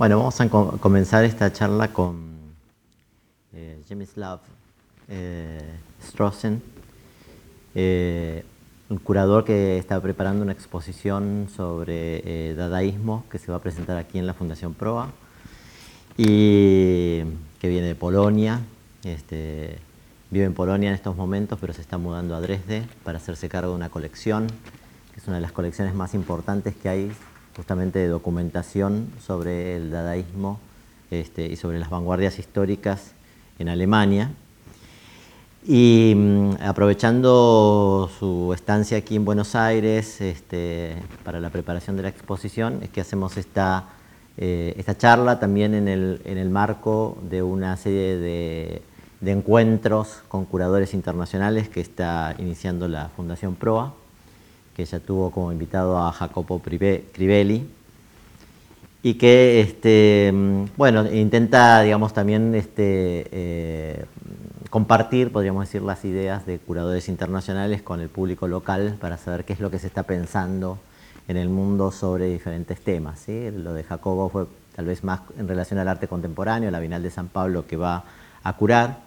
Bueno, vamos a comenzar esta charla con eh, Jemislav eh, eh, un curador que está preparando una exposición sobre dadaísmo que se va a presentar aquí en la Fundación Proa y que viene de Polonia. Este, vive en Polonia en estos momentos, pero se está mudando a Dresde para hacerse cargo de una colección, que es una de las colecciones más importantes que hay justamente de documentación sobre el dadaísmo este, y sobre las vanguardias históricas en Alemania. Y mm, aprovechando su estancia aquí en Buenos Aires este, para la preparación de la exposición, es que hacemos esta, eh, esta charla también en el, en el, marco de una serie de, de encuentros con curadores internacionales que está iniciando la Fundación PROA que ya tuvo como invitado a Jacopo Crivelli y que este, bueno, intenta digamos, también este, eh, compartir, podríamos decir, las ideas de curadores internacionales con el público local para saber qué es lo que se está pensando en el mundo sobre diferentes temas. ¿sí? Lo de Jacobo fue tal vez más en relación al arte contemporáneo, la Bienal de San Pablo que va a curar.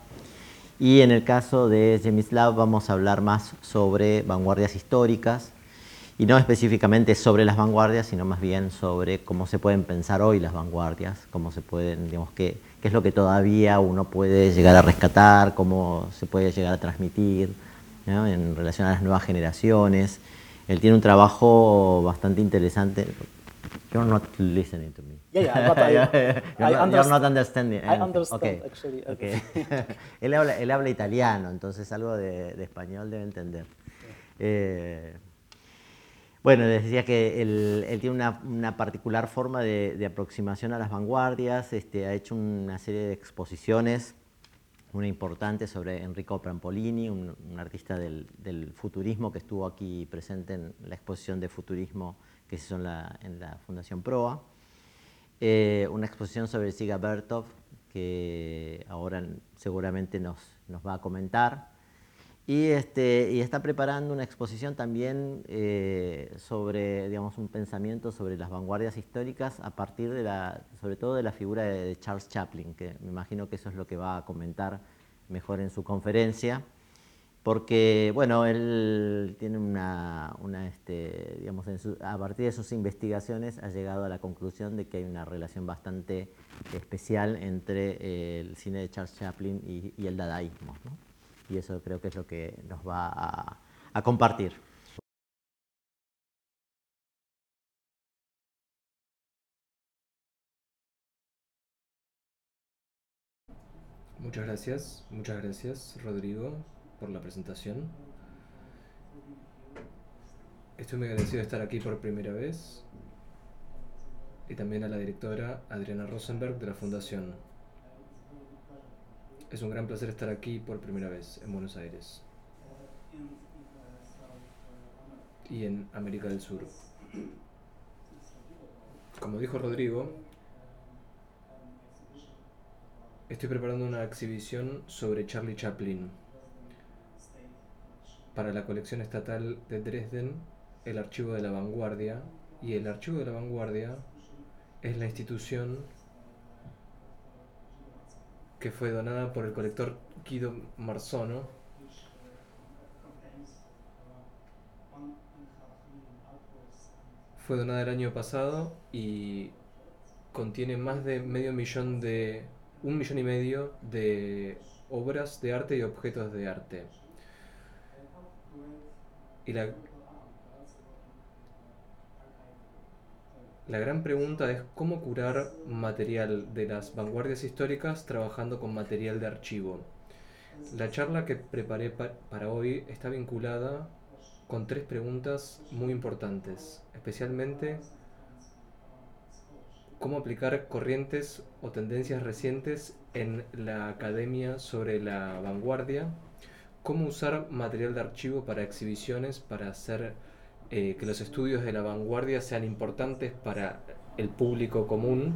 Y en el caso de Jemislav vamos a hablar más sobre vanguardias históricas, y no específicamente sobre las vanguardias, sino más bien sobre cómo se pueden pensar hoy las vanguardias, cómo se pueden, digamos, qué, qué es lo que todavía uno puede llegar a rescatar, cómo se puede llegar a transmitir en relación a las nuevas generaciones. Él tiene un trabajo bastante interesante. You're not listening to me. Yeah, yeah, but I, you're, I not, you're not understanding. I understand, okay. actually. Okay. él, habla, él habla italiano, entonces algo de, de español debe entender. Eh, bueno, les decía que él, tiene una, particular forma de, aproximación a las vanguardias, este, ha hecho una serie de exposiciones, una importante sobre Enrico Prampolini, un, artista del, futurismo que estuvo aquí presente en la exposición de futurismo que se hizo en la, Fundación Proa, eh, una exposición sobre Siga Bertov, que ahora seguramente nos va a comentar, y, este, y está preparando una exposición también eh, sobre, digamos, un pensamiento sobre las vanguardias históricas a partir de la, sobre todo de la figura de, Charles Chaplin, que me imagino que eso es lo que va a comentar mejor en su conferencia, porque, bueno, él tiene una, una este, digamos, a partir de sus investigaciones ha llegado a la conclusión de que hay una relación bastante especial entre el cine de Charles Chaplin y, el dadaísmo. Y eso creo que es lo que nos va a, compartir. Muchas gracias, muchas gracias Rodrigo por la presentación. Estoy muy agradecido de estar aquí por primera vez y también a la directora Adriana Rosenberg de la Fundación. Es un gran placer estar aquí por primera vez en Buenos Aires y en América del Sur. Como dijo Rodrigo, estoy preparando una exhibición sobre Charlie Chaplin para la colección estatal de Dresden, el Archivo de la Vanguardia, y el Archivo de la Vanguardia es la institución que fue donada por el colector Guido Marzono. Fue donada el año pasado y contiene más de medio millón de. un millón y medio de obras de arte y objetos de arte. Y la La gran pregunta es cómo curar material de las vanguardias históricas trabajando con material de archivo. La charla que preparé para hoy está vinculada con tres preguntas muy importantes, especialmente cómo aplicar corrientes o tendencias recientes en la academia sobre la vanguardia, cómo usar material de archivo para exhibiciones, para hacer eh, que los estudios de la vanguardia sean importantes para el público común.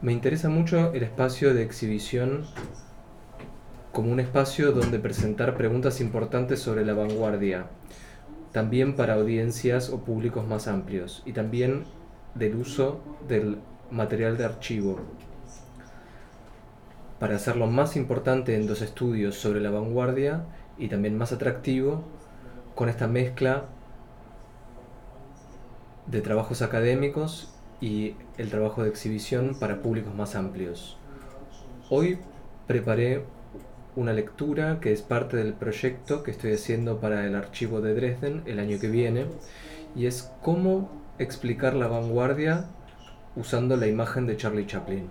Me interesa mucho el espacio de exhibición como un espacio donde presentar preguntas importantes sobre la vanguardia. también para audiencias o públicos más amplios y también del uso del material de archivo para hacerlo más importante en los estudios sobre la vanguardia y también más atractivo con esta mezcla de trabajos académicos y el trabajo de exhibición para públicos más amplios. Hoy preparé una lectura que es parte del proyecto que estoy haciendo para el archivo de Dresden el año que viene y es cómo explicar la vanguardia usando la imagen de Charlie Chaplin.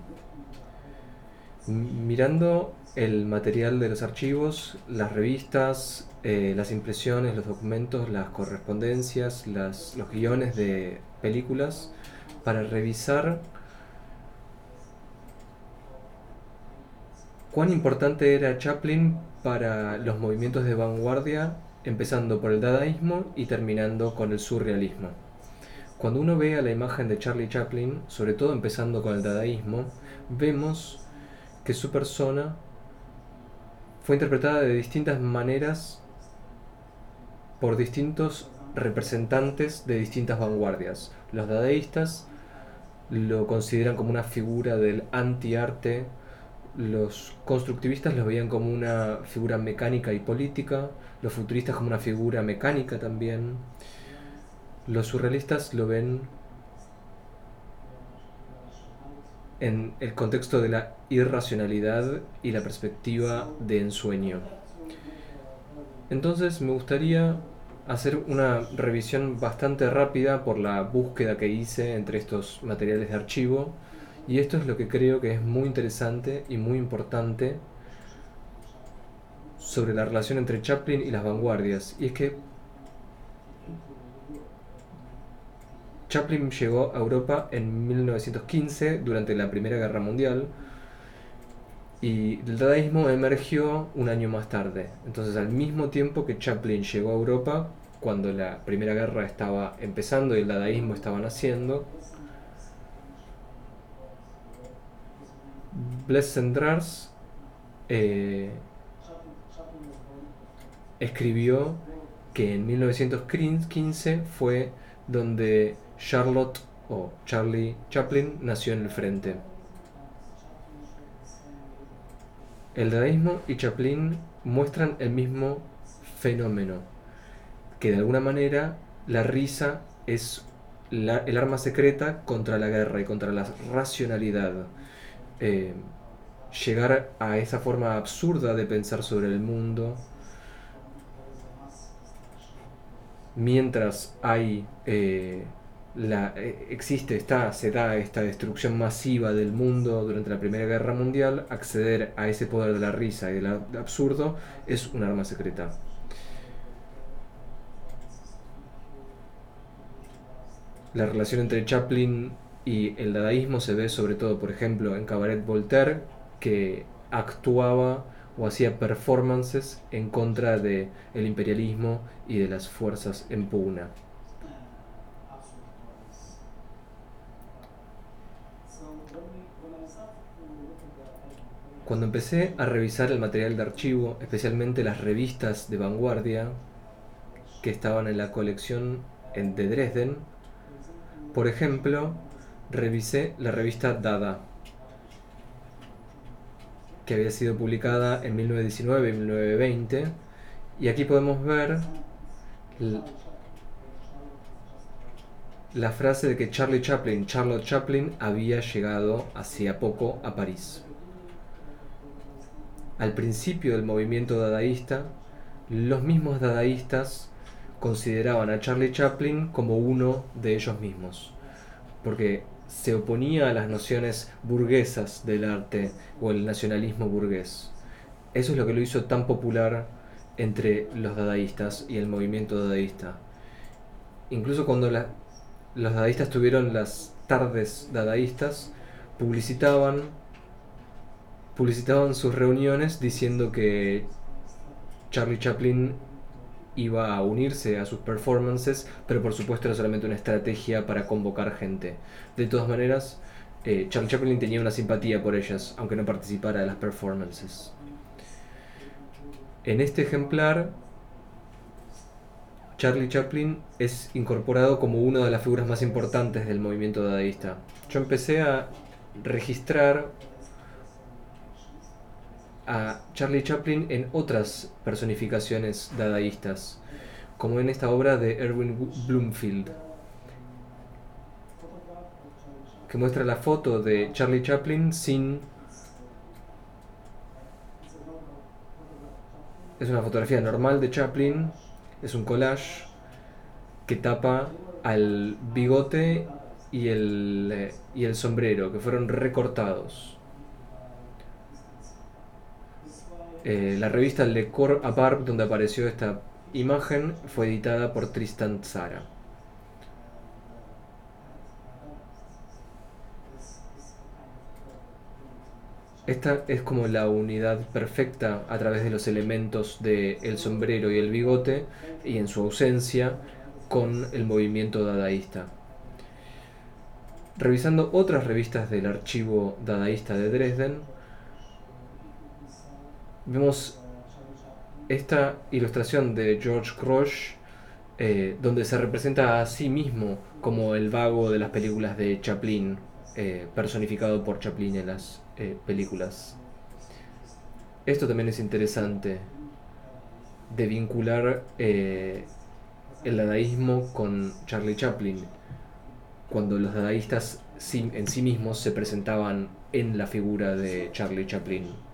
Mirando el material de los archivos, las revistas, eh, las impresiones, los documentos, las correspondencias, los guiones de películas, para revisar cuán importante era Chaplin para los movimientos de vanguardia, empezando por el dadaísmo y terminando con el surrealismo. Cuando uno ve a la imagen de Charlie Chaplin, sobre todo empezando con el dadaísmo, vemos que su persona fue interpretada de distintas maneras por distintos representantes de distintas vanguardias. Los dadaístas lo consideran como una figura del anti-arte, los constructivistas lo veían como una figura mecánica y política, los futuristas como una figura mecánica también, los surrealistas lo ven en el contexto de la irracionalidad y la perspectiva de ensueño. Entonces me gustaría hacer una revisión bastante rápida por la búsqueda que hice entre estos materiales de archivo y esto es lo que creo que es muy interesante y muy importante sobre la relación entre Chaplin y las vanguardias y es que Chaplin llegó a Europa en 1915 durante la Primera Guerra Mundial y el dadaísmo emergió un año más tarde. Entonces al mismo tiempo que Chaplin llegó a Europa, cuando la Primera Guerra estaba empezando y el dadaísmo estaba naciendo, Blessendrars eh, escribió que en 1915 fue donde Charlotte o Charlie Chaplin nació en el frente. El dadaísmo y Chaplin muestran el mismo fenómeno, que de alguna manera la risa es el arma secreta contra la guerra y contra la racionalidad. Eh, llegar a esa forma absurda de pensar sobre el mundo, mientras hay eh, la, eh, existe, está, se da esta destrucción masiva del mundo durante la Primera Guerra Mundial, acceder a ese poder de la risa y del absurdo es un arma secreta. La relación entre Chaplin y el dadaísmo se ve sobre todo, por ejemplo, en Cabaret Voltaire, que actuaba o hacía performances en contra del el imperialismo y de las fuerzas en pugna. Cuando empecé a revisar el material de archivo, especialmente las revistas de vanguardia que estaban en la colección de Dresden, por ejemplo, revisé la revista Dada, que había sido publicada en 1919 y 1920, y aquí podemos ver la frase de que Charlie Chaplin, Charlotte Chaplin, había llegado hacía poco a París al principio del movimiento dadaísta, los mismos dadaístas consideraban a Charlie Chaplin como uno de ellos mismos, porque se oponía a las nociones burguesas del arte o el nacionalismo burgués. Eso es lo que lo hizo tan popular entre los dadaístas y el movimiento dadaísta. Incluso cuando los dadaístas tuvieron las tardes dadaístas, publicitaban publicitaban sus reuniones diciendo que Charlie Chaplin iba a unirse a sus performances, pero por supuesto era solamente una estrategia para convocar gente. De todas maneras, eh, Charlie Chaplin tenía una simpatía por ellas, aunque no participara de las performances. En este ejemplar Charlie Chaplin es incorporado como una de las figuras más importantes del movimiento dadaísta. Yo empecé a registrar a Charlie Chaplin en otras personificaciones dadaístas, como en esta obra de Erwin Bloomfield, que muestra la foto de Charlie Chaplin sin... Es una fotografía normal de Chaplin, es un collage que tapa al bigote y el, eh, y el sombrero, que fueron recortados. Eh, la revista Le Corps à donde apareció esta imagen, fue editada por Tristan Zara. Esta es como la unidad perfecta a través de los elementos del el sombrero y el bigote y en su ausencia con el movimiento dadaísta. Revisando otras revistas del archivo dadaísta de Dresden, vemos esta ilustración de George Grosch, eh, donde se representa a sí mismo como el vago de las películas de Chaplin, eh, personificado por Chaplin en las eh, películas. Esto también es interesante de vincular el dadaísmo con Charlie Chaplin, cuando los dadaístas en sí mismos se presentaban en la figura de Charlie Chaplin.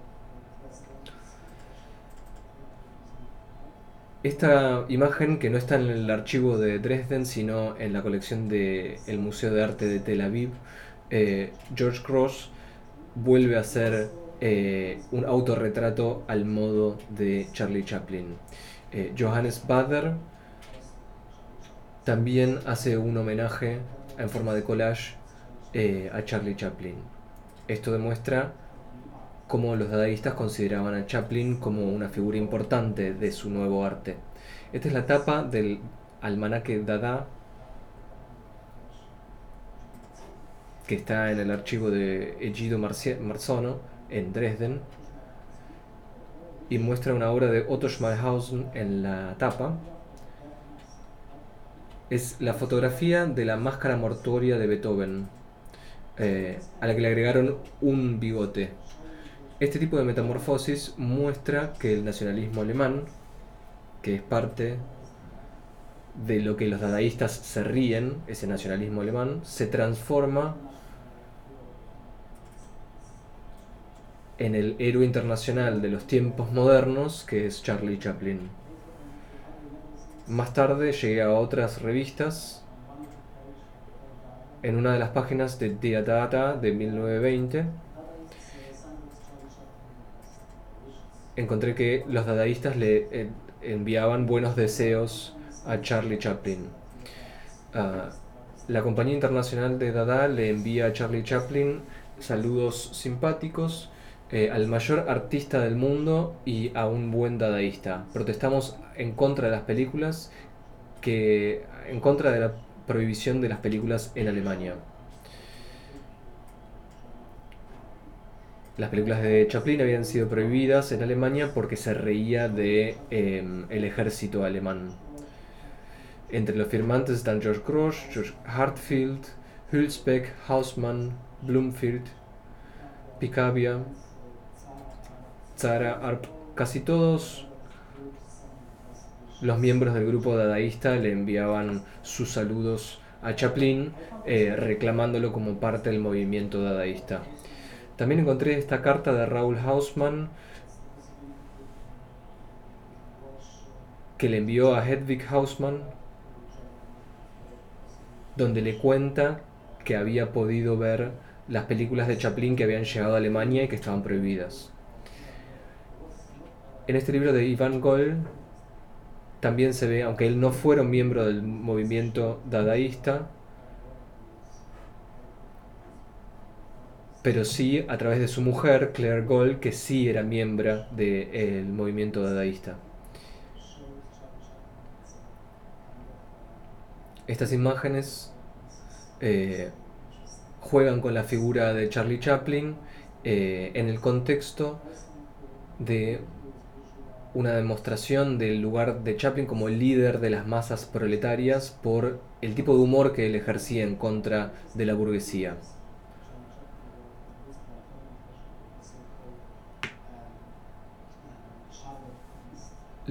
Esta imagen, que no está en el archivo de Dresden, sino en la colección del Museo de Arte de Tel Aviv, eh, George Cross vuelve a hacer eh, un autorretrato al modo de Charlie Chaplin. Eh, Johannes Bader también hace un homenaje en forma de collage a Charlie Chaplin. Esto demuestra cómo los dadaístas consideraban a Chaplin como una figura importante de su nuevo arte. Esta es la tapa del almanaque Dada que está en el archivo de Egido Marzono en Dresden y muestra una obra de Otto Schmalhausen en la tapa. Es la fotografía de la máscara mortuoria de Beethoven, eh, a la que le agregaron un bigote. Este tipo de metamorfosis muestra que el nacionalismo alemán, que es parte de lo que los dadaístas se ríen, ese nacionalismo alemán, se transforma en el héroe internacional de los tiempos modernos, que es Charlie Chaplin. Más tarde llegué a otras revistas. En una de las páginas de Dia Data de 1920 encontré que los dadaístas le enviaban buenos deseos a Charlie Chaplin. Ah, la Compañía Internacional de Dada le envía a Charlie Chaplin saludos simpáticos eh, al mayor artista del mundo y a un buen dadaísta. Protestamos en contra de las películas, que, en contra de la prohibición de las películas en Alemania. Las películas de Chaplin habían sido prohibidas en Alemania porque se reía de em, el ejército alemán. Entre los firmantes están George Grosch, George Hartfield, Hülsbeck, Hausmann, Bloomfield, Picabia, Zara Arp. Casi todos los miembros del grupo dadaísta le enviaban sus saludos a Chaplin, eh, reclamándolo como parte del movimiento dadaísta. También encontré esta carta de Raúl Hausmann que le envió a Hedwig Hausmann, donde le cuenta que había podido ver las películas de Chaplin que habían llegado a Alemania y que estaban prohibidas. En este libro de Ivan Goll también se ve, aunque él no fuera un miembro del movimiento dadaísta, pero sí a través de su mujer, Claire Gold, que sí era miembro del movimiento dadaísta. Estas imágenes eh, juegan con la figura de Charlie Chaplin eh, en el contexto de una demostración del lugar de Chaplin como líder de las masas proletarias por el tipo de humor que él ejercía en contra de la burguesía.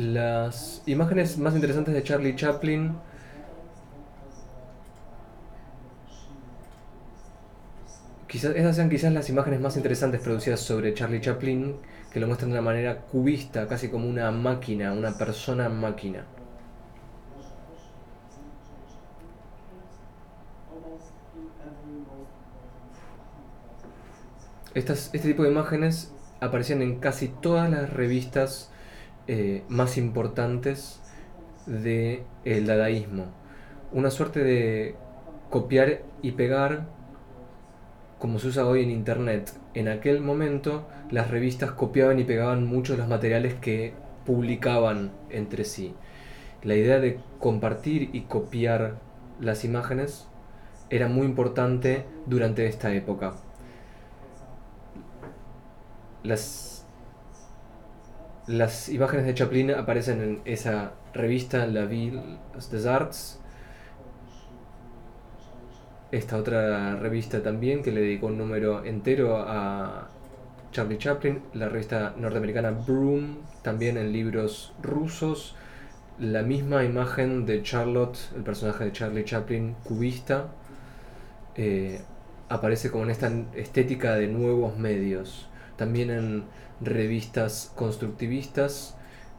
Las imágenes más interesantes de Charlie Chaplin Quizás, esas sean quizás las imágenes más interesantes producidas sobre Charlie Chaplin, que lo muestran de una manera cubista, casi como una máquina, una persona máquina. Estas, este tipo de imágenes aparecían en casi todas las revistas eh, más importantes del dadaísmo. Una suerte de copiar y pegar como se usa hoy en Internet. En aquel momento las revistas copiaban y pegaban muchos de los materiales que publicaban entre sí. La idea de compartir y copiar las imágenes era muy importante durante esta época. Las, las imágenes de Chaplin aparecen en esa revista La Ville des Arts. Esta otra revista también que le dedicó un número entero a Charlie Chaplin, la revista norteamericana Broom, también en libros rusos, la misma imagen de Charlotte, el personaje de Charlie Chaplin, cubista, eh, aparece como en esta estética de nuevos medios, también en revistas constructivistas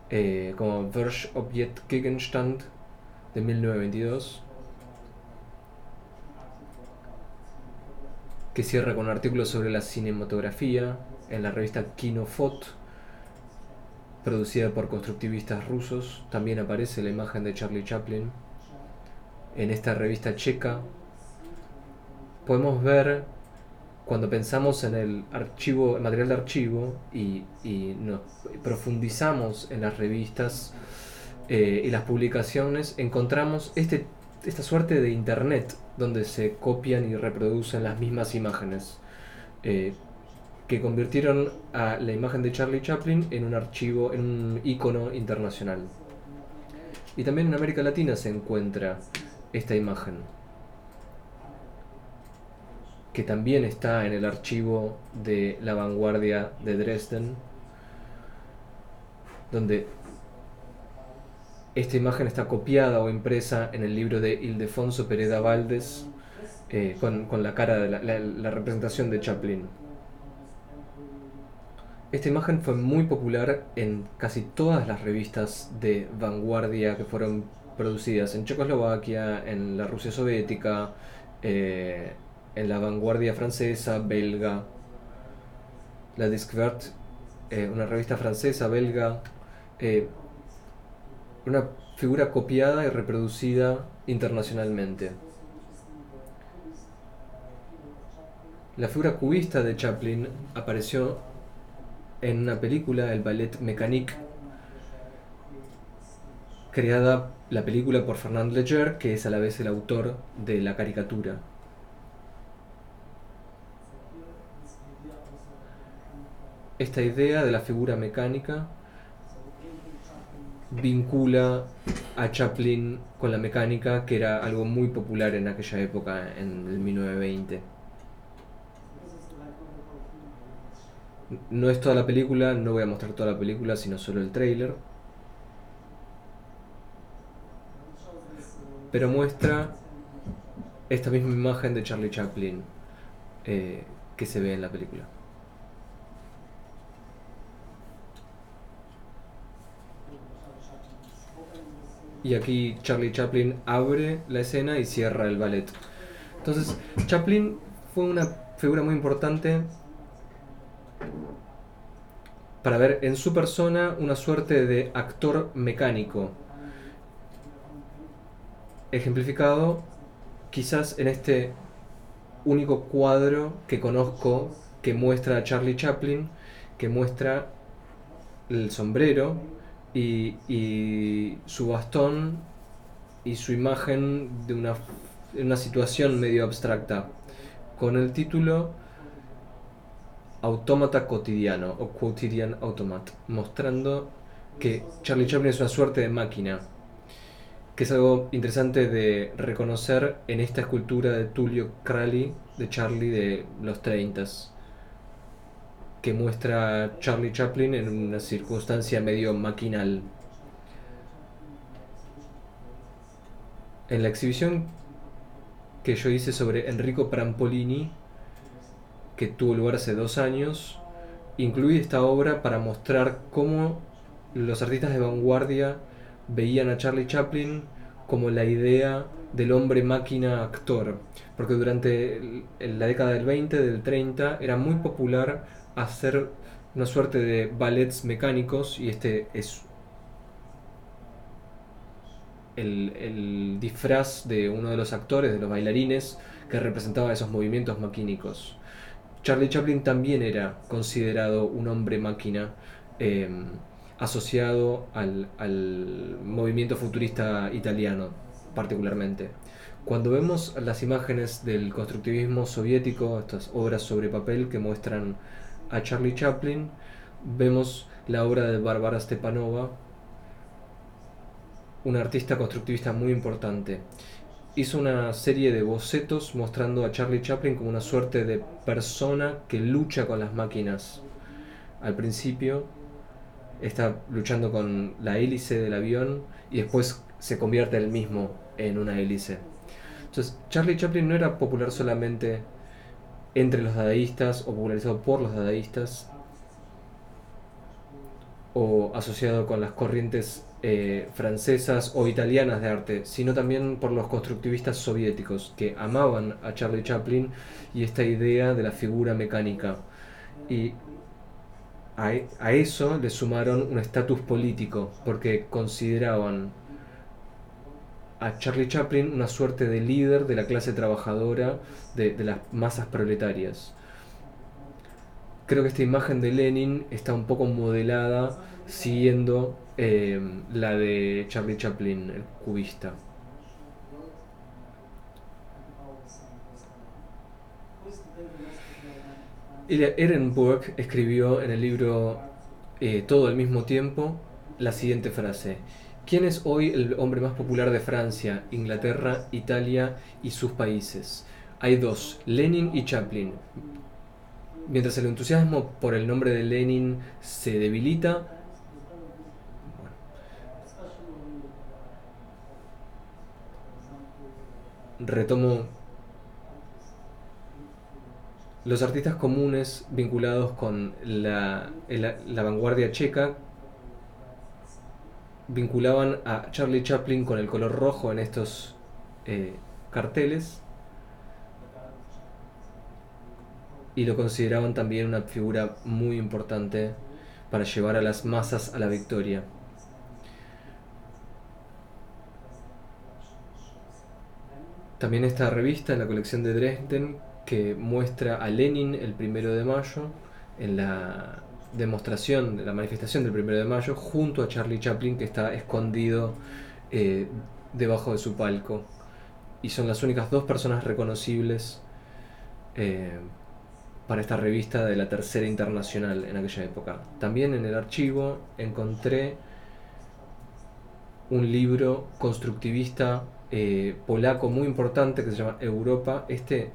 eh, como Versch Objekt Gegenstand de 1922 que cierra con un artículo sobre la cinematografía en la revista Kinofot, producida por constructivistas rusos. También aparece la imagen de Charlie Chaplin. En esta revista checa podemos ver cuando pensamos en el archivo, el material de archivo y, profundizamos en las revistas eh, y las publicaciones, encontramos este esta suerte de internet donde se copian y reproducen las mismas imágenes eh, que convirtieron a la imagen de Charlie Chaplin en un archivo, en un icono internacional. Y también en América Latina se encuentra esta imagen, que también está en el archivo de la vanguardia de Dresden, donde esta imagen está copiada o impresa en el libro de Ildefonso Pereda Valdes eh, con, la cara de la, representación de Chaplin. Esta imagen fue muy popular en casi todas las revistas de vanguardia que fueron producidas en Checoslovaquia, en la Rusia soviética, eh, en la vanguardia francesa, belga, la Disquevert, eh, una revista francesa, belga, una figura copiada y reproducida internacionalmente. La figura cubista de Chaplin apareció en una película, el ballet Mécanique, creada la película por Fernand Leger, que es a la vez el autor de la caricatura. Esta idea de la figura mecánica vincula a Chaplin con la mecánica, que era algo muy popular en aquella época, en el 1920. No es toda la película, no voy a mostrar toda la película, sino solo el trailer. Pero muestra esta misma imagen de Charlie Chaplin eh, que se ve en la película. Y aquí Charlie Chaplin abre la escena y cierra el ballet. Entonces, Chaplin fue una figura muy importante para ver en su persona una suerte de actor mecánico, ejemplificado quizás en este único cuadro que conozco que muestra a Charlie Chaplin, que muestra el sombrero, y, su bastón y su imagen de una, una situación medio abstracta, con el título Autómata cotidiano o Quotidian Automat, mostrando que Charlie Chaplin es una suerte de máquina, que es algo interesante de reconocer en esta escultura de Tullio Crali de Charlie de los 30 que muestra Charlie Chaplin en una circunstancia medio maquinal. En la exhibición que yo hice sobre Enrico Prampolini, que tuvo lugar hace dos años, incluí esta obra para mostrar cómo los artistas de vanguardia veían a Charlie Chaplin como la idea del hombre máquina actor, porque durante la década del 20, del 30, era muy popular hacer una suerte de ballets mecánicos y este es el, disfraz de uno de los actores, de los bailarines, que representaba esos movimientos maquínicos. Charlie Chaplin también era considerado un hombre máquina em, asociado al, al movimiento futurista italiano, particularmente. Cuando vemos las imágenes del constructivismo soviético, estas obras sobre papel que muestran a Charlie Chaplin, vemos la obra de Barbara Stepanova, una artista constructivista muy importante. Hizo una serie de bocetos mostrando a Charlie Chaplin como una suerte de persona que lucha con las máquinas. Al principio está luchando con la hélice del avión y después se convierte él mismo en una hélice. Entonces, Charlie Chaplin no era popular solamente entre los dadaístas o popularizado por los dadaístas o asociado con las corrientes eh, francesas o italianas de arte, sino también por los constructivistas soviéticos que amaban a Charlie Chaplin y esta idea de la figura mecánica. Y a, a eso le sumaron un estatus político, porque consideraban a Charlie Chaplin una suerte de líder de la clase trabajadora, de, las masas proletarias. Creo que esta imagen de Lenin está un poco modelada siguiendo eh, la de Charlie Chaplin, el cubista. Ehrenburg escribió en el libro eh, Todo al mismo tiempo la siguiente frase. ¿Quién es hoy el hombre más popular de Francia, Inglaterra, Italia y sus países? Hay dos, Lenin y Chaplin. Mientras el entusiasmo por el nombre de Lenin se debilita, retomo los artistas comunes vinculados con la, la vanguardia checa vinculaban a Charlie Chaplin con el color rojo en estos eh, carteles y lo consideraban también una figura muy importante para llevar a las masas a la victoria. También esta revista en la colección de Dresden que muestra a Lenin el primero de mayo en la demostración de la manifestación del primero de mayo junto a Charlie Chaplin que está escondido eh, debajo de su palco y son las únicas dos personas reconocibles eh, para esta revista de la tercera internacional en aquella época. También en el archivo encontré un libro constructivista eh, polaco muy importante que se llama Europa. Este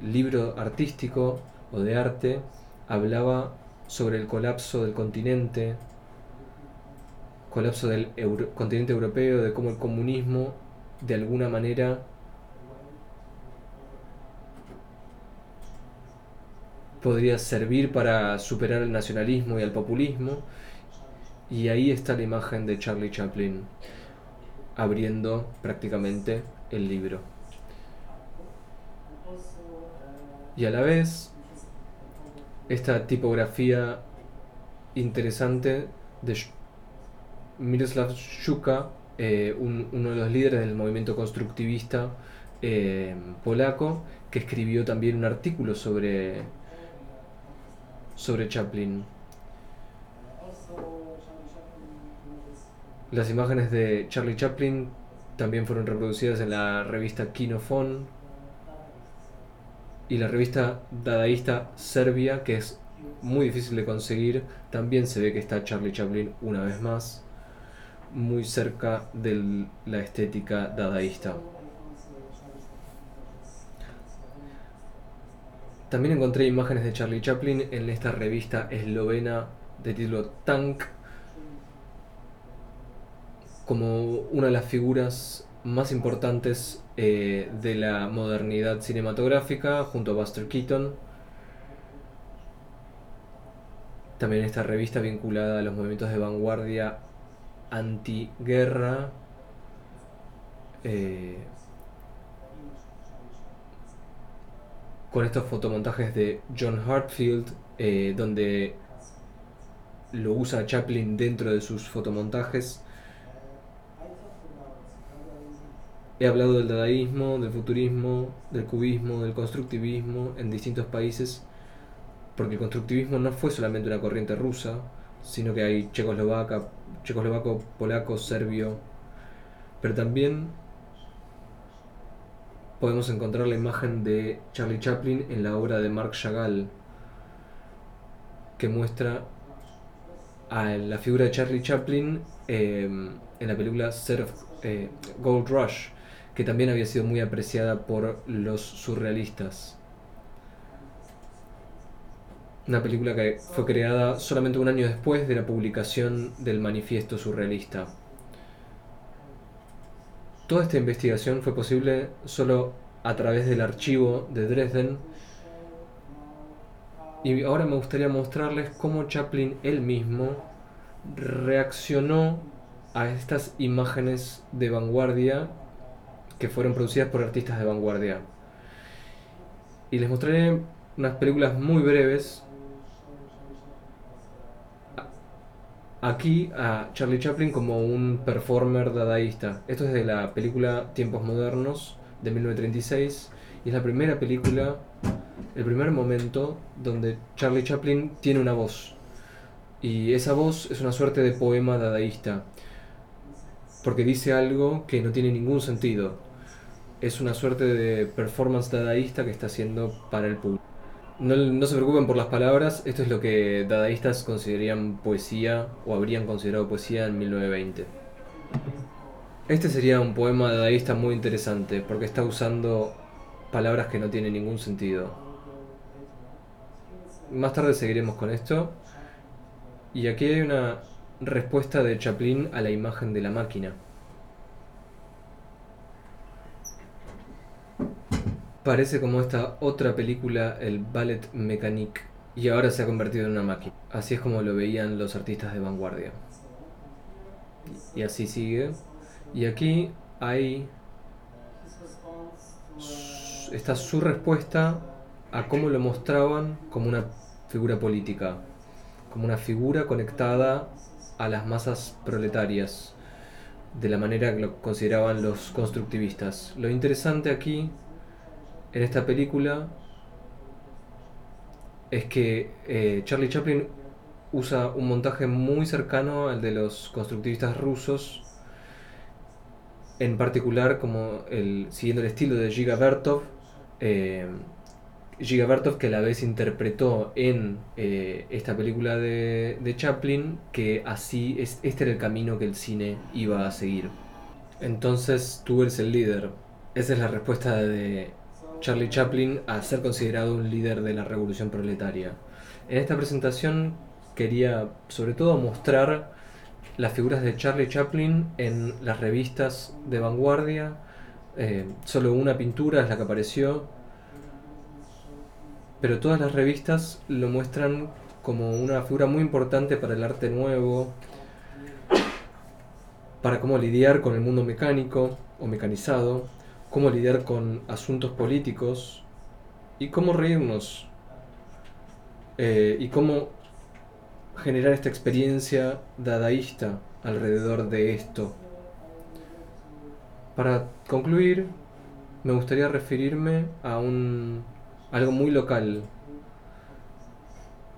libro artístico o de arte hablaba sobre el colapso del continente, colapso del continente europeo, de cómo el comunismo de alguna manera podría servir para superar el nacionalismo y el populismo. Y ahí está la imagen de Charlie Chaplin abriendo prácticamente el libro. Y a la vez esta tipografía interesante de Miroslav Szuka, eh, uno de los líderes del movimiento constructivista eh, polaco, que escribió también un artículo sobre, sobre Chaplin. Las imágenes de Charlie Chaplin también fueron reproducidas en la revista Kinofon y la revista dadaísta Serbia, que es muy difícil de conseguir. También se ve que está Charlie Chaplin una vez más, muy cerca de la estética dadaísta. También encontré imágenes de Charlie Chaplin en esta revista eslovena de título Tank, como una de las figuras más importantes eh, de la modernidad cinematográfica, junto a Buster Keaton. También esta revista vinculada a los movimientos de vanguardia antiguerra. Eh, con estos fotomontajes de John Hartfield, eh, donde lo usa Chaplin dentro de sus fotomontajes. He hablado del dadaísmo, del futurismo, del cubismo, del constructivismo en distintos países, porque el constructivismo no fue solamente una corriente rusa, sino que hay checoslovaca, checoslovaco, polaco, serbio, pero también podemos encontrar la imagen de Charlie Chaplin en la obra de Marc Chagall, que muestra a la figura de Charlie Chaplin em, en la película Surf, eh, Gold Rush, que también había sido muy apreciada por los surrealistas. Una película que fue creada solamente un año después de la publicación del manifiesto surrealista. Toda esta investigación fue posible solo a través del archivo de Dresden y ahora me gustaría mostrarles cómo Chaplin él mismo reaccionó a estas imágenes de vanguardia que fueron producidas por artistas de vanguardia. Y les mostraré unas películas muy breves aquí a Charlie Chaplin como un performer dadaísta. Esto es de la película Tiempos Modernos de 1936 y es la primera película, el primer momento donde Charlie Chaplin tiene una voz. Y esa voz es una suerte de poema dadaísta, porque dice algo que no tiene ningún sentido. Es una suerte de performance dadaísta que está haciendo para el público. No, se preocupen por las palabras, esto es lo que dadaístas considerarían poesía o habrían considerado poesía en 1920. Este sería un poema dadaísta muy interesante porque está usando palabras que no tienen ningún sentido. Más tarde seguiremos con esto. Y aquí hay una respuesta de Chaplin a la imagen de la máquina. Parece como esta otra película, el Ballet Mécanique, y ahora se ha convertido en una máquina. Así es como lo veían los artistas de vanguardia. Y así sigue. Y aquí hay... Está su respuesta a cómo lo mostraban como una figura política, como una figura conectada a las masas proletarias, de la manera que lo consideraban los constructivistas. Lo interesante aquí en esta película es que eh, Charlie Chaplin usa un montaje muy cercano al de los constructivistas rusos, en particular como siguiendo el estilo de Giga Bertov, eh, Giga Bertov que a la vez interpretó en eh, esta película de, de, Chaplin que así es, este era el camino que el cine iba a seguir. Entonces tú eres el líder. Esa es la respuesta de Charlie Chaplin a ser considerado un líder de la revolución proletaria. En esta presentación quería sobre todo mostrar las figuras de Charlie Chaplin en las revistas de vanguardia. Eh, solo una pintura es la que apareció, pero todas las revistas lo muestran como una figura muy importante para el arte nuevo, para cómo lidiar con el mundo mecánico o mecanizado, cómo lidiar con asuntos políticos y cómo reírnos eh, y cómo generar esta experiencia dadaísta alrededor de esto. Para concluir, me gustaría referirme a un algo muy local,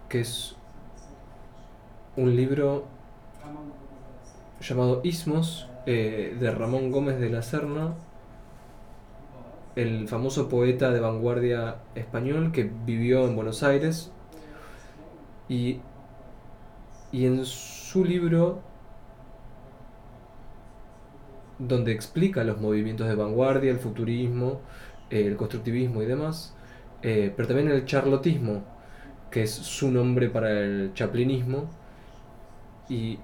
que es un libro llamado Ismos eh, de Ramón Gómez de la Serna el famoso poeta de vanguardia español que vivió en Buenos Aires Y, y en su libro, donde explica los movimientos de vanguardia, el futurismo, eh, el constructivismo y demás, eh, pero también el charlotismo, que es su nombre para el chaplinismo, y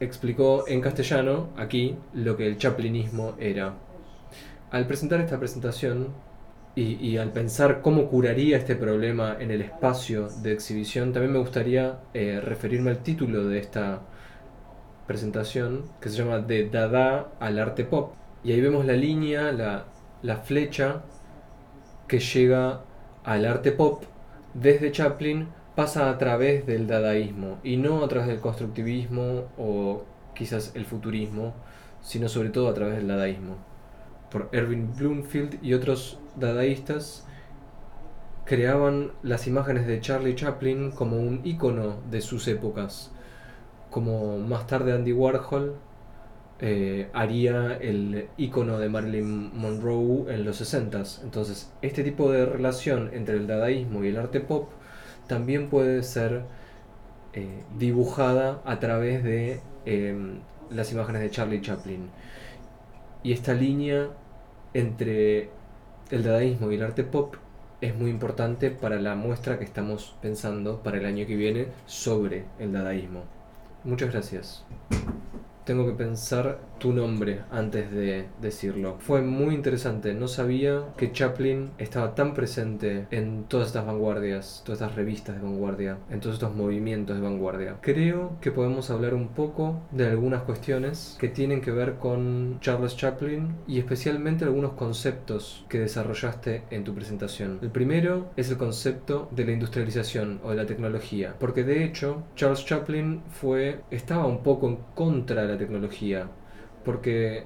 explicó en castellano aquí lo que el chaplinismo era. Al presentar esta presentación y, al pensar cómo curaría este problema en el espacio de exhibición, también me gustaría eh, referirme al título de esta presentación, que se llama De Dada al arte pop. Y ahí vemos la línea, la, la flecha que llega al arte pop desde Chaplin pasa a través del dadaísmo y no a través del constructivismo o quizás el futurismo, sino sobre todo a través del dadaísmo. Por Erwin Bloomfield y otros dadaístas creaban las imágenes de Charlie Chaplin como un icono de sus épocas, como más tarde Andy Warhol eh, haría el icono de Marilyn Monroe en los 60 Entonces, este tipo de relación entre el dadaísmo y el arte pop también puede ser eh, dibujada a través de em, las imágenes de Charlie Chaplin. Y esta línea entre el dadaísmo y el arte pop es muy importante para la muestra que estamos pensando para el año que viene sobre el dadaísmo. Muchas gracias tengo que pensar tu nombre antes de decirlo. Fue muy interesante, no sabía que Chaplin estaba tan presente en todas estas vanguardias, todas estas revistas de vanguardia, en todos estos movimientos de vanguardia. Creo que podemos hablar un poco de algunas cuestiones que tienen que ver con Charles Chaplin y especialmente algunos conceptos que desarrollaste en tu presentación. El primero es el concepto de la industrialización o de la tecnología, porque de hecho Charles Chaplin fue estaba un poco en contra de la tecnología, porque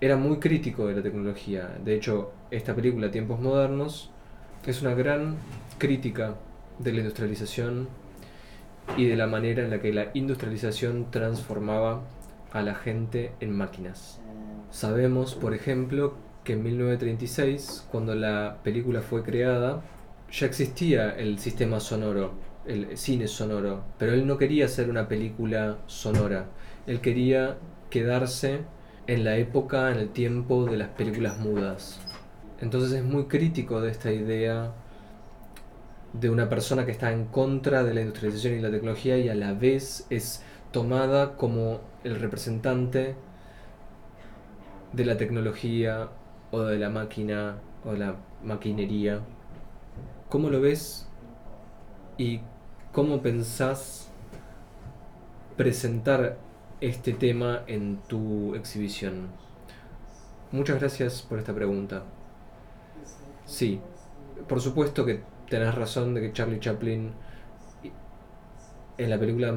era muy crítico de la tecnología. De hecho, esta película, Tiempos Modernos, es una gran crítica de la industrialización y de la manera en la que la industrialización transformaba a la gente en máquinas. Sabemos, por ejemplo, que en 1936, cuando la película fue creada, ya existía el sistema sonoro, el cine sonoro, pero él no quería hacer una película sonora, él quería quedarse en la época, en el tiempo de las películas mudas. Entonces es muy crítico de esta idea de una persona que está en contra de la industrialización y la tecnología y a la vez es tomada como el representante de la tecnología o de la máquina o de la maquinería. ¿Cómo lo ves y cómo pensás presentar este tema en tu exhibición? Muchas gracias por esta pregunta. Sí, por supuesto que tenés razón de que Charlie Chaplin en la película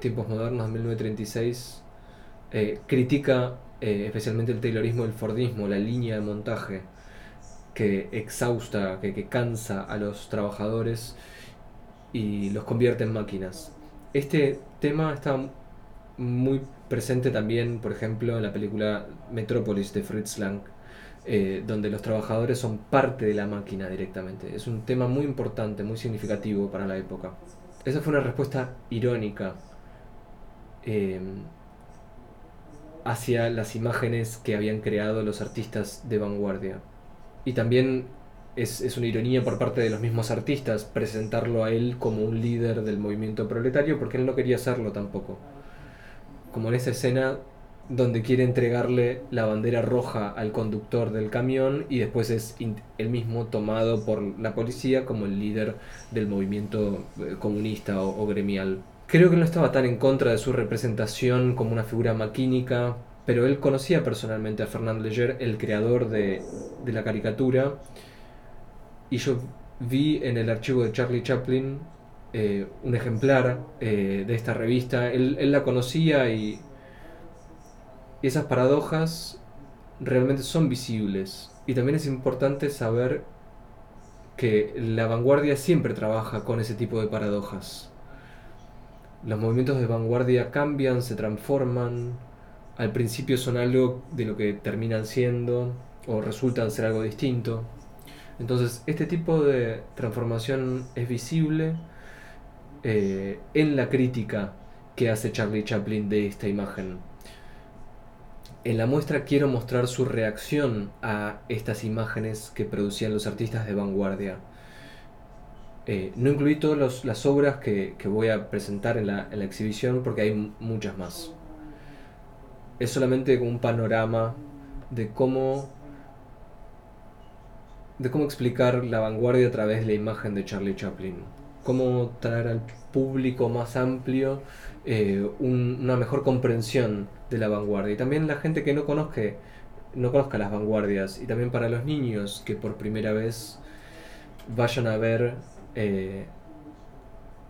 Tiempos Modernos de 1936 eh, critica eh, especialmente el Taylorismo y el Fordismo, la línea de montaje que exhausta, que, que cansa a los trabajadores y los convierte en máquinas. Este tema está muy presente también, por ejemplo, en la película Metrópolis de Fritz Lang, eh, donde los trabajadores son parte de la máquina directamente. Es un tema muy importante, muy significativo para la época. Esa fue una respuesta irónica eh, hacia las imágenes que habían creado los artistas de vanguardia. Y también es, es, una ironía por parte de los mismos artistas presentarlo a él como un líder del movimiento proletario porque él no quería serlo tampoco como en esa escena donde quiere entregarle la bandera roja al conductor del camión y después es el mismo tomado por la policía como el líder del movimiento eh, comunista o, gremial. Creo que no estaba tan en contra de su representación como una figura maquínica, pero él conocía personalmente a Fernand Leger, el creador de, la caricatura, y yo vi en el archivo de Charlie Chaplin eh, un ejemplar eh, de esta revista. Él, la conocía y, esas paradojas realmente son visibles. Y también es importante saber que la vanguardia siempre trabaja con ese tipo de paradojas. Los movimientos de vanguardia cambian, se transforman, al principio son algo de lo que terminan siendo o resultan ser algo distinto. Entonces, este tipo de transformación es visible eh, en la crítica que hace Charlie Chaplin de esta imagen. En la muestra quiero mostrar su reacción a estas imágenes que producían los artistas de vanguardia. Eh, no incluí todas las obras que, voy a presentar en la, en la exhibición porque hay muchas más. Es solamente un panorama de cómo de cómo explicar la vanguardia a través de la imagen de Charlie Chaplin. Cómo traer al público más amplio eh, una mejor comprensión de la vanguardia. Y también la gente que no conozca, no conozca las vanguardias. Y también para los niños que por primera vez vayan a ver eh,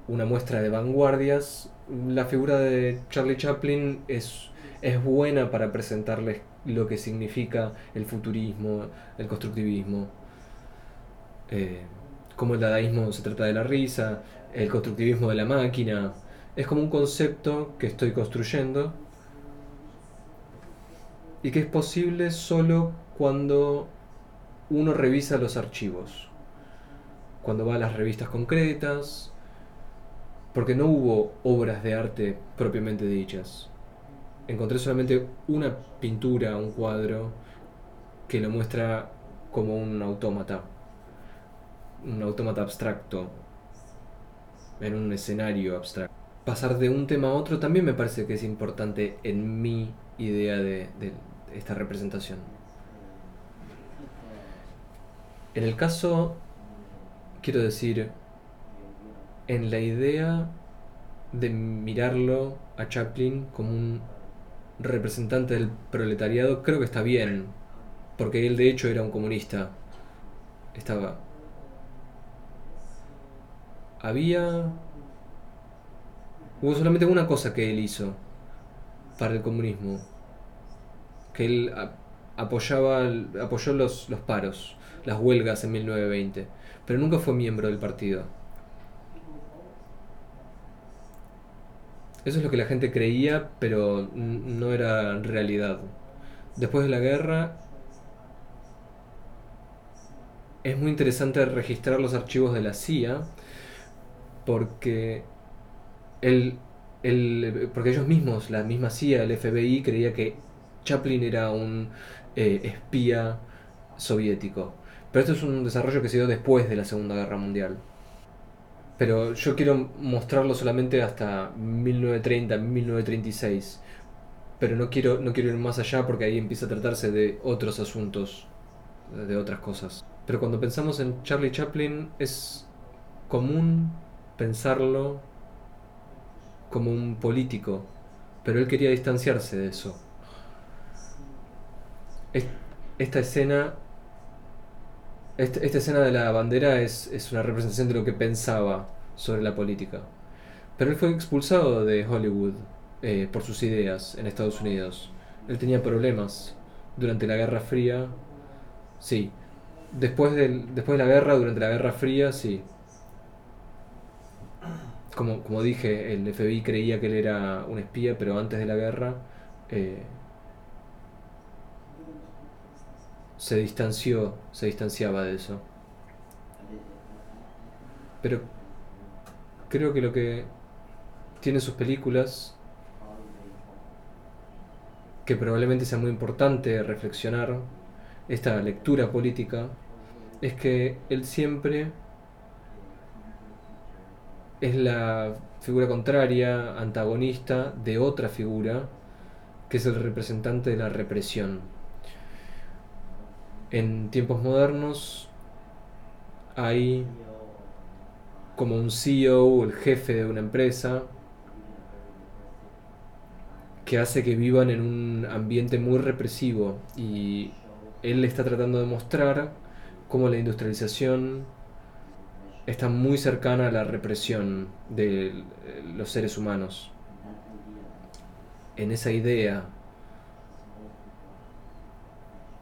una muestra de vanguardias. La figura de Charlie Chaplin es, es buena para presentarles lo que significa el futurismo, el constructivismo. Eh, como el dadaísmo se trata de la risa, el constructivismo de la máquina. Es como un concepto que estoy construyendo y que es posible solo cuando uno revisa los archivos, cuando va a las revistas concretas, porque no hubo obras de arte propiamente dichas. Encontré solamente una pintura, un cuadro, que lo muestra como un autómata un autómata abstracto en un escenario abstracto. Pasar de un tema a otro también me parece que es importante en mi idea de, esta representación. En el caso, quiero decir, en la idea de mirarlo a Chaplin como un representante del proletariado, creo que está bien, porque él de hecho era un comunista. Estaba había... Hubo solamente una cosa que él hizo para el comunismo, que él apoyaba, apoyó los, los paros, las huelgas en 1920, pero nunca fue miembro del partido. Eso es lo que la gente creía, pero no era realidad. Después de la guerra, es muy interesante registrar los archivos de la CIA porque el, porque ellos mismos, la misma CIA, el FBI, creía que Chaplin era un eh, espía soviético. Pero esto es un desarrollo que se dio después de la Segunda Guerra Mundial. Pero yo quiero mostrarlo solamente hasta 1930, 1936. Pero no quiero, no quiero ir más allá porque ahí empieza a tratarse de otros asuntos, de otras cosas. Pero cuando pensamos en Charlie Chaplin es común pensarlo como un político, pero él quería distanciarse de eso. Esta escena, esta, escena de la bandera es, una representación de lo que pensaba sobre la política. Pero él fue expulsado de Hollywood eh, por sus ideas en Estados Unidos. Él tenía problemas durante la Guerra Fría. Sí. Después, después de la guerra, durante la Guerra Fría, sí como, como dije, el FBI creía que él era un espía, pero antes de la guerra eh, se distanció, se distanciaba de eso. Pero creo que lo que tiene sus películas, que probablemente sea muy importante reflexionar, esta lectura política, es que él siempre es la figura contraria, antagonista de otra figura, que es el representante de la represión. En tiempos modernos hay como un CEO, el jefe de una empresa, que hace que vivan en un ambiente muy represivo y él está tratando de mostrar cómo la industrialización está muy cercana a la represión de los seres humanos. En esa idea,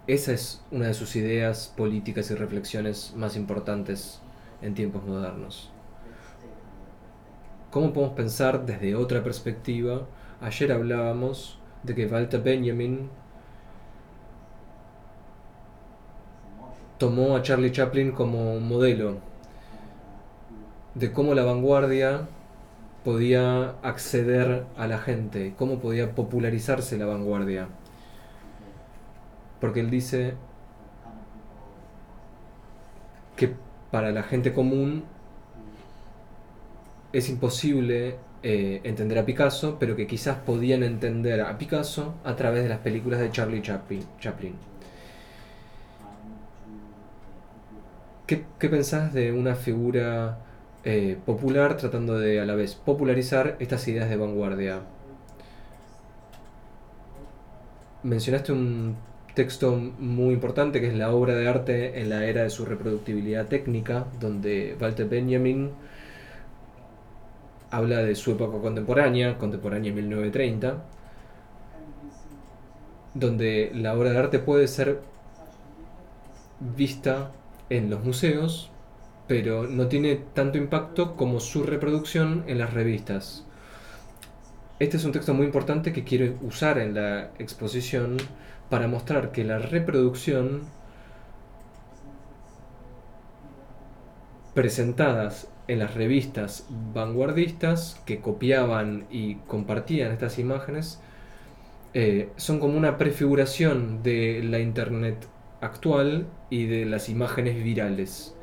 esa es una de sus ideas políticas y reflexiones más importantes en tiempos modernos. ¿Cómo podemos pensar desde otra perspectiva? Ayer hablábamos de que Walter Benjamin tomó a Charlie Chaplin como modelo de cómo la vanguardia podía acceder a la gente, cómo podía popularizarse la vanguardia. Porque él dice que para la gente común es imposible eh, entender a Picasso, pero que quizás podían entender a Picasso a través de las películas de Charlie Chaplin. ¿Qué, qué pensás de una figura eh, popular tratando de a la vez popularizar estas ideas de vanguardia? Mencionaste un texto muy importante que es la obra de arte en la era de su reproductibilidad técnica, donde Walter Benjamin habla de su época contemporánea, contemporánea 1930, donde la obra de arte puede ser vista en los museos, pero no tiene tanto impacto como su reproducción en las revistas. Este es un texto muy importante que quiero usar en la exposición para mostrar que la reproducción presentadas en las revistas vanguardistas que copiaban y compartían estas imágenes eh, son como una prefiguración de la internet actual y de las imágenes virales.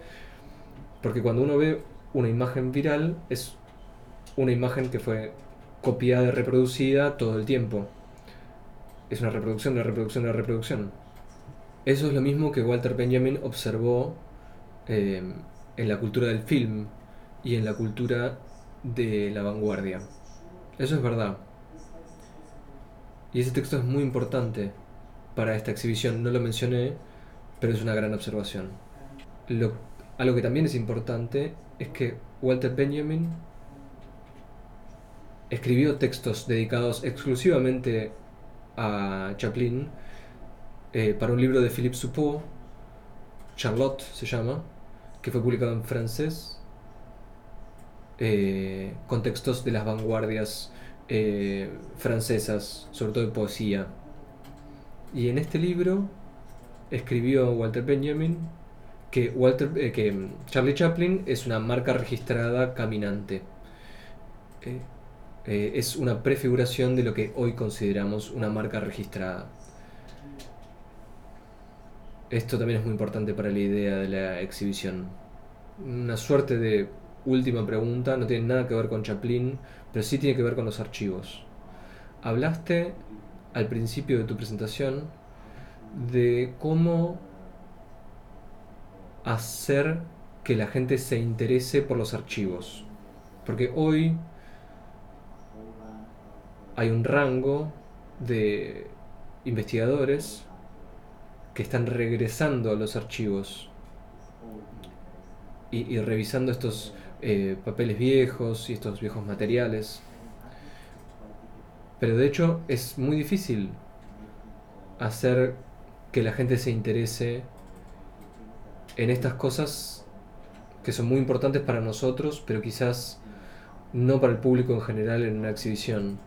Porque cuando uno ve una imagen viral es una imagen que fue copiada y reproducida todo el tiempo. Es una reproducción de reproducción de reproducción. Eso es lo mismo que Walter Benjamin observó eh, en la cultura del film y en la cultura de la vanguardia. Eso es verdad. Y ese texto es muy importante para esta exhibición. No lo mencioné, pero es una gran observación. Lo, algo que también es importante es que Walter Benjamin escribió textos dedicados exclusivamente a Chaplin eh, para un libro de Philippe Soupeau, Charlotte se llama, que fue publicado en francés eh, contextos de las vanguardias eh, francesas, sobre todo de poesía. Y en este libro escribió Walter Benjamin que, Walter, eh, que Charlie Chaplin es una marca registrada caminante. es una prefiguración de lo que hoy consideramos una marca registrada. Esto también es muy importante para la idea de la exhibición. Una suerte de última pregunta, no tiene nada que ver con Chaplin, pero sí tiene que ver con los archivos. Hablaste al principio de tu presentación de cómo hacer que la gente se interese por los archivos. Porque hoy hay un rango de investigadores que están regresando a los archivos y, revisando estos eh, papeles viejos y estos viejos materiales. Pero de hecho es muy difícil hacer que la gente se interese en estas cosas que son muy importantes para nosotros, pero quizás no para el público en general en una exhibición.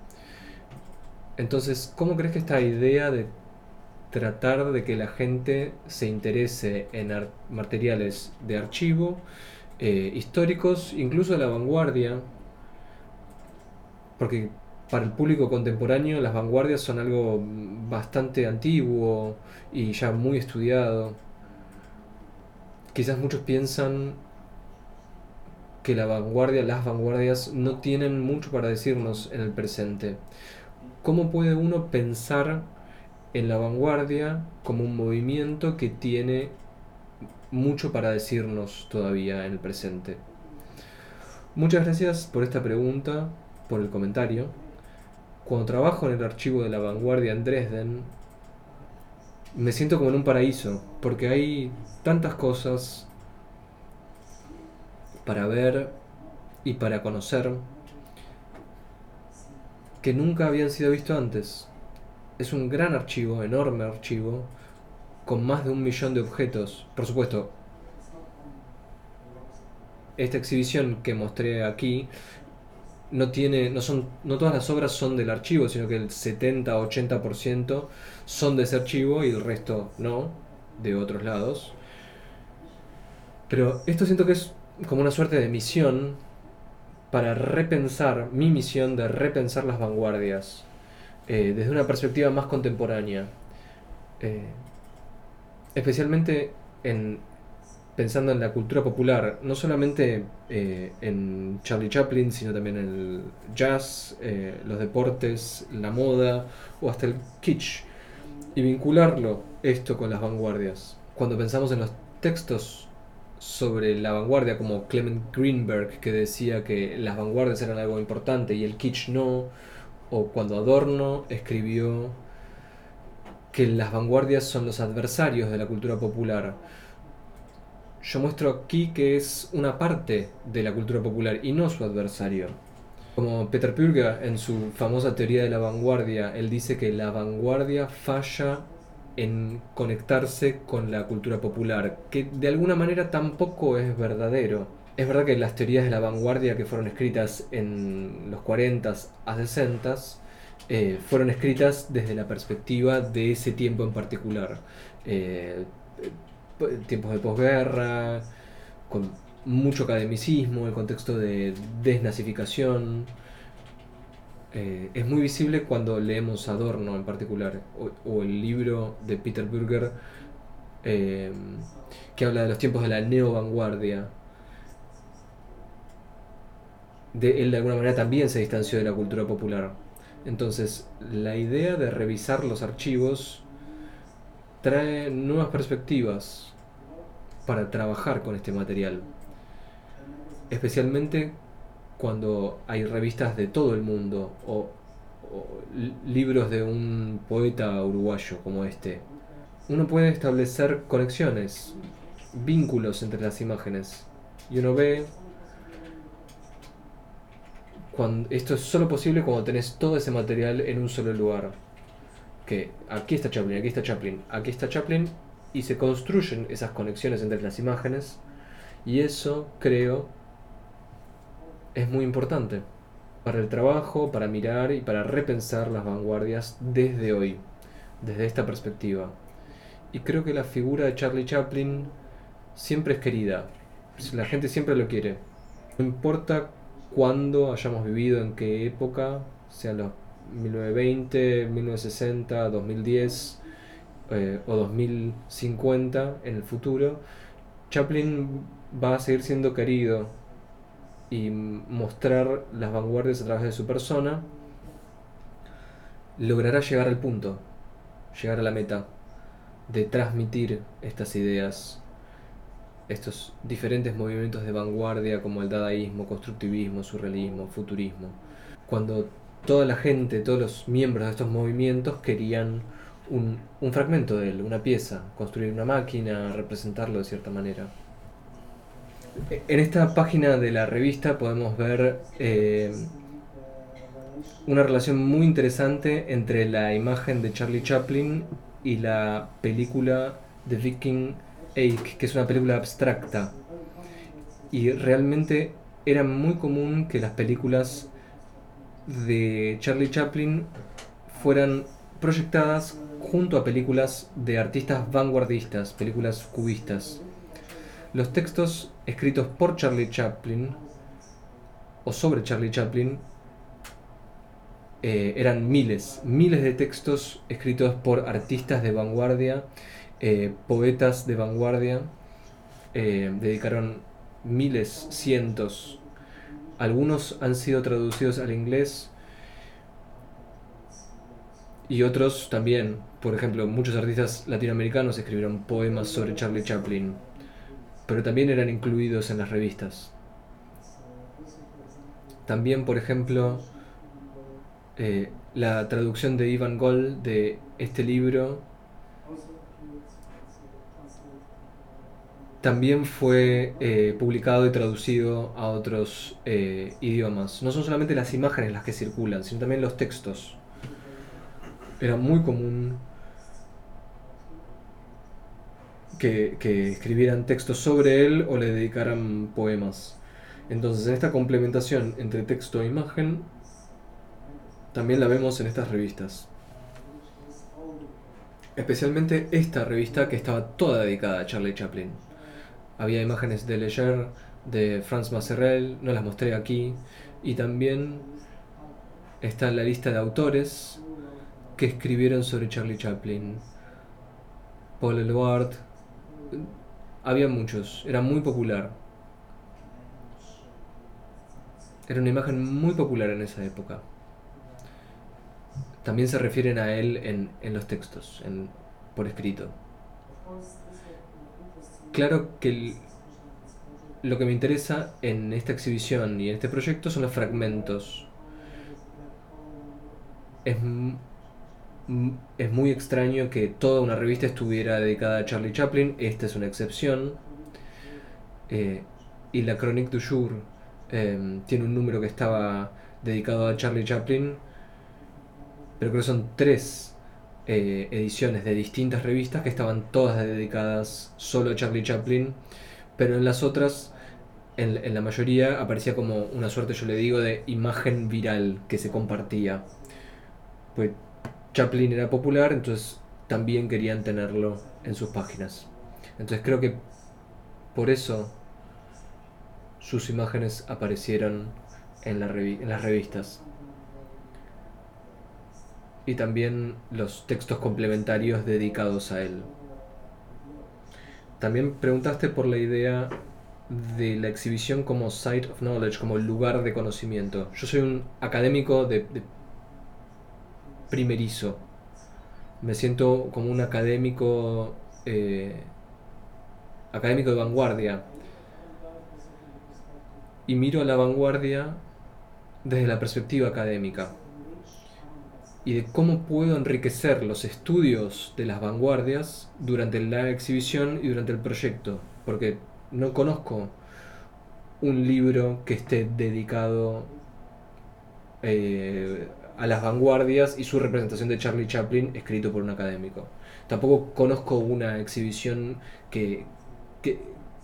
Entonces, ¿cómo crees que esta idea de tratar de que la gente se interese en materiales de archivo eh, históricos, incluso de la vanguardia, porque para el público contemporáneo las vanguardias son algo bastante antiguo y ya muy estudiado. Quizás muchos piensan que la vanguardia, las vanguardias no tienen mucho para decirnos en el presente. ¿Cómo puede uno pensar en la vanguardia como un movimiento que tiene mucho para decirnos todavía en el presente. Muchas gracias por esta pregunta, por el comentario. Cuando trabajo en el archivo de la vanguardia en Dresden, me siento como en un paraíso, porque hay tantas cosas para ver y para conocer que nunca habían sido visto antes. Es un gran archivo, enorme archivo, con más de un millón de objetos. Por supuesto, esta exhibición que mostré aquí no tiene no son no todas las obras son del archivo, sino que el 70-80% son de ese archivo y el resto no, de otros lados. Pero esto siento que es como una suerte de misión para repensar, mi misión de repensar las vanguardias eh, desde una perspectiva más contemporánea. Eh, especialmente en, pensando en la cultura popular, no solamente eh, en Charlie Chaplin, sino también en el jazz, los deportes, la moda o hasta el kitsch, y vincularlo esto con las vanguardias. Cuando pensamos en los textos sobre la vanguardia, como Clement Greenberg, que decía que las vanguardias eran algo importante y el kitsch no, o cuando Adorno escribió que las vanguardias son los adversarios de la cultura popular. Yo muestro aquí que es una parte de la cultura popular y no su adversario. Como Peter Purga en su famosa teoría de la vanguardia, él dice que la vanguardia falla en conectarse con la cultura popular, que de alguna manera tampoco es verdadero. Es verdad que las teorías de la vanguardia que fueron escritas en los 40s a 60s eh, fueron escritas desde la perspectiva de ese tiempo en particular. Eh, tiempos de posguerra, con mucho academicismo, el contexto de desnazificación. es muy visible cuando leemos Adorno en particular, o, el libro de Peter Burger que habla de los tiempos de la neo-vanguardia de, él de alguna manera también se distanció de la cultura popular. Entonces, la idea de revisar los archivos trae nuevas perspectivas para trabajar con este material. Especialmente cuando hay revistas de todo el mundo o, libros de un poeta uruguayo como este. Uno puede establecer conexiones, vínculos entre las imágenes. Y uno ve esto es solo posible cuando tenés todo ese material en un solo lugar. Que aquí está Chaplin, aquí está Chaplin, aquí está Chaplin, y se construyen esas conexiones entre las imágenes, y eso, creo, es muy importante para el trabajo, para mirar y para repensar las vanguardias desde hoy, desde esta perspectiva. Y creo que la figura de Charlie Chaplin siempre es querida, la gente siempre lo quiere. No importa cuándo hayamos vivido, en qué época, sean los 1920, 1960, 2010 o 2050 en el futuro, Chaplin va a seguir siendo querido y mostrar las vanguardias a través de su persona, logrará llegar al punto, llegar a la meta de transmitir estas ideas estos diferentes movimientos de vanguardia como el dadaísmo, constructivismo, surrealismo, futurismo, cuando toda la gente, todos los miembros de estos movimientos querían un, fragmento de él, una pieza, construir una máquina, representarlo de cierta manera. En esta página de la revista podemos ver eh, una relación muy interesante entre la imagen de Charlie Chaplin y la película de Viking que es una película abstracta. Y realmente era muy común que las películas de Charlie Chaplin fueran proyectadas junto a películas de artistas vanguardistas, películas cubistas. Los textos escritos por Charlie Chaplin o sobre Charlie Chaplin eh, eran miles, miles de textos escritos por artistas de vanguardia eh, poetas de vanguardia eh, dedicaron miles, cientos. Algunos han sido traducidos al inglés y otros también. Por ejemplo, muchos artistas latinoamericanos escribieron poemas sobre Charlie Chaplin, pero también eran incluidos en las revistas. También, por ejemplo, eh, la traducción de Ivan Gold de este libro también fue eh, publicado y traducido a otros eh, idiomas. No son solamente las imágenes las que circulan, sino también los textos. Era muy común que, que escribieran textos sobre él o le dedicaran poemas. Entonces, en esta complementación entre texto e imagen, también la vemos en estas revistas. Especialmente esta revista que estaba toda dedicada a Charlie Chaplin había imágenes de Leger, de Franz Masserel, no las mostré aquí, y también está la lista de autores que escribieron sobre Charlie Chaplin. Paul Eluard, había muchos, era muy popular. Era una imagen muy popular en esa época. También se refieren a él en, en los textos, en, por escrito. Claro que lo que me interesa en esta exhibición y en este proyecto son los fragmentos. Es, es muy extraño que toda una revista estuviera dedicada a Charlie Chaplin, esta es una excepción. Eh, y la Chronique du Jour eh, tiene un número que estaba dedicado a Charlie Chaplin, pero creo que son tres eh, ediciones de distintas revistas que estaban todas dedicadas solo a Charlie Chaplin, pero en las otras, en, la mayoría, aparecía como una suerte, yo le digo, de imagen viral que se compartía. Pues Chaplin era popular, entonces también querían tenerlo en sus páginas. Entonces creo que por eso sus imágenes aparecieron en, en las revistas y también los textos complementarios dedicados a él. También preguntaste por la idea de la exhibición como site of knowledge, como lugar de conocimiento. Yo soy un académico de, primerizo. Me siento como un académico eh, académico de vanguardia. Y miro a la vanguardia desde la perspectiva académica y de cómo puedo enriquecer los estudios de las vanguardias durante la exhibición y durante el proyecto, porque no conozco un libro que esté dedicado eh, a las vanguardias y su representación de Charlie Chaplin escrito por un académico. Tampoco conozco una exhibición que,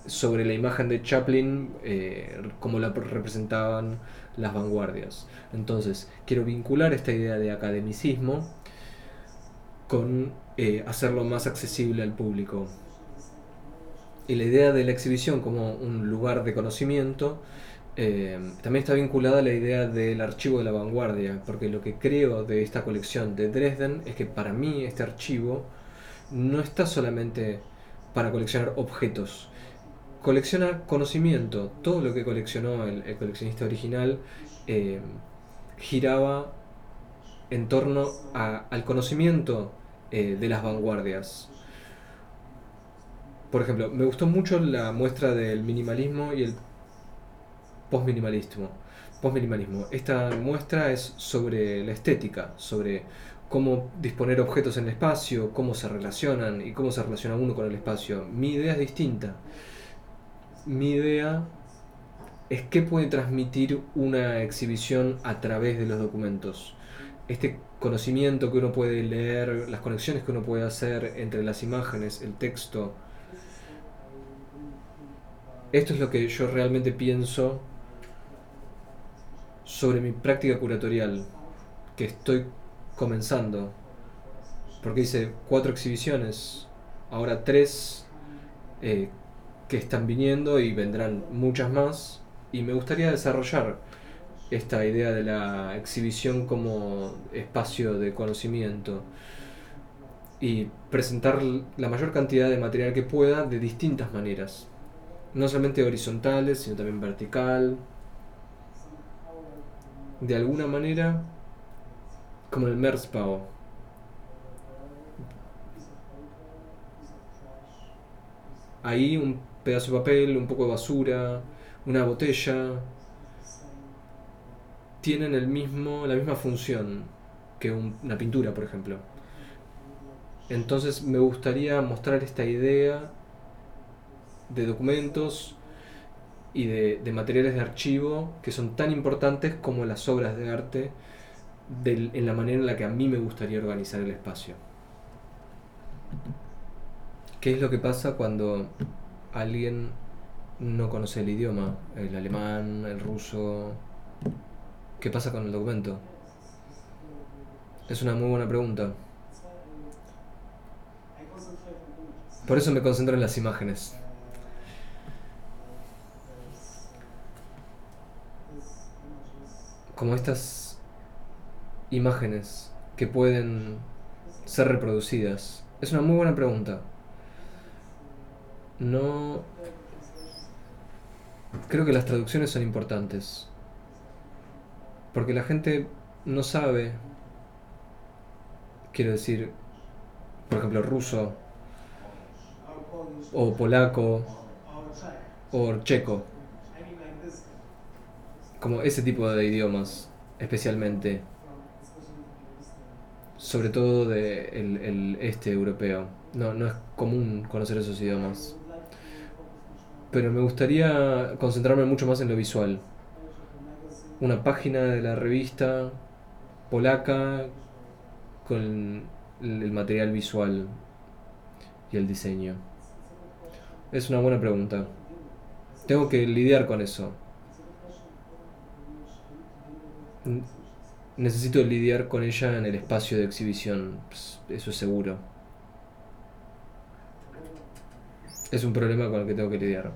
sobre la imagen de Chaplin eh, como la representaban las vanguardias. Entonces, quiero vincular esta idea de academicismo con eh, hacerlo más accesible al público. Y la idea de la exhibición como un lugar de conocimiento eh, también está vinculada a la idea del archivo de la vanguardia, porque lo que creo de esta colección de Dresden es que para mí este archivo no está solamente para coleccionar objetos, colecciona conocimiento. Todo lo que coleccionó el, coleccionista original eh, giraba en torno al conocimiento eh, de las vanguardias. Por ejemplo, me gustó mucho la muestra del minimalismo y el postminimalismo. Postminimalismo. Esta muestra es sobre la estética, sobre cómo disponer objetos en el espacio, cómo se relacionan y cómo se relaciona uno con el espacio. Mi idea es distinta mi idea es qué puede transmitir una exhibición a través de los documentos. Este conocimiento que uno puede leer, las conexiones que uno puede hacer entre las imágenes, el texto. Esto es lo que yo realmente pienso sobre mi práctica curatorial, que estoy comenzando. Porque hice cuatro exhibiciones, ahora tres eh, que están viniendo y vendrán muchas más. Y me gustaría desarrollar esta idea de la exhibición como espacio de conocimiento y presentar la mayor cantidad de material que pueda de distintas maneras. No solamente horizontales, sino también vertical. De alguna manera, como el Merzbau. Ahí un pedazo de papel, un poco de basura, una botella, tienen el mismo, la misma función que una pintura, por ejemplo. Entonces me gustaría mostrar esta idea de documentos y de, de, materiales de archivo que son tan importantes como las obras de arte en la manera en la que a mí me gustaría organizar el espacio. ¿Qué es lo que pasa cuando alguien no conoce el idioma, el alemán, el ruso, ¿qué pasa con el documento? Es una muy buena pregunta. Por eso me concentro en las imágenes. Como estas imágenes que pueden ser reproducidas. Es una muy buena pregunta. No... Creo que las traducciones son importantes. Porque la gente no sabe, quiero decir, por ejemplo, ruso, o polaco, o checo. Como ese tipo de idiomas, especialmente. Sobre todo de el, este europeo. No, no es común conocer esos idiomas. Pero me gustaría concentrarme mucho más en lo visual. Una página de la revista polaca con el material visual y el diseño. Es una buena pregunta. Tengo que lidiar con eso. Necesito lidiar con ella en el espacio de exhibición, pues, eso es seguro. Es un problema con el que tengo que lidiar.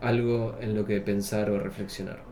Algo en lo que pensar o reflexionar.